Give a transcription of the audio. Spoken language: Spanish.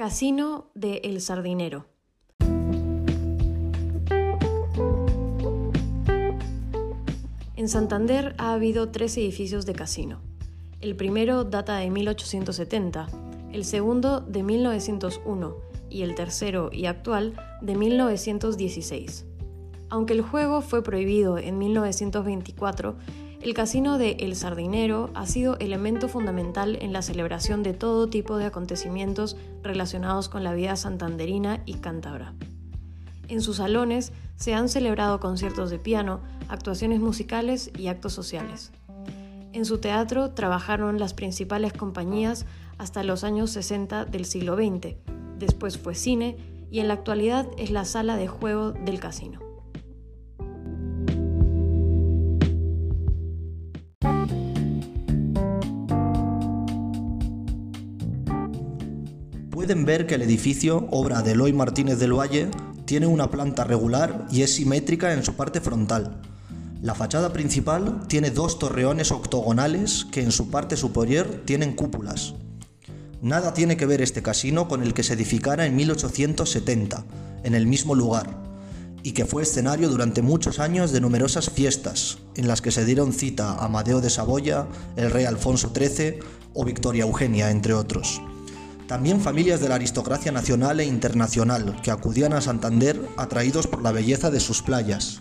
Casino de El Sardinero. En Santander ha habido tres edificios de casino. El primero data de 1870, el segundo de 1901 y el tercero y actual de 1916. Aunque el juego fue prohibido en 1924, el casino de El Sardinero ha sido elemento fundamental en la celebración de todo tipo de acontecimientos relacionados con la vida santanderina y cántabra. En sus salones se han celebrado conciertos de piano, actuaciones musicales y actos sociales. En su teatro trabajaron las principales compañías hasta los años 60 del siglo XX, después fue cine y en la actualidad es la sala de juego del casino. Pueden ver que el edificio, obra de Eloy Martínez del Valle, tiene una planta regular y es simétrica en su parte frontal. La fachada principal tiene dos torreones octogonales que en su parte superior tienen cúpulas. Nada tiene que ver este casino con el que se edificara en 1870, en el mismo lugar, y que fue escenario durante muchos años de numerosas fiestas, en las que se dieron cita Amadeo de Saboya, el rey Alfonso XIII o Victoria Eugenia, entre otros. También familias de la aristocracia nacional e internacional que acudían a Santander atraídos por la belleza de sus playas.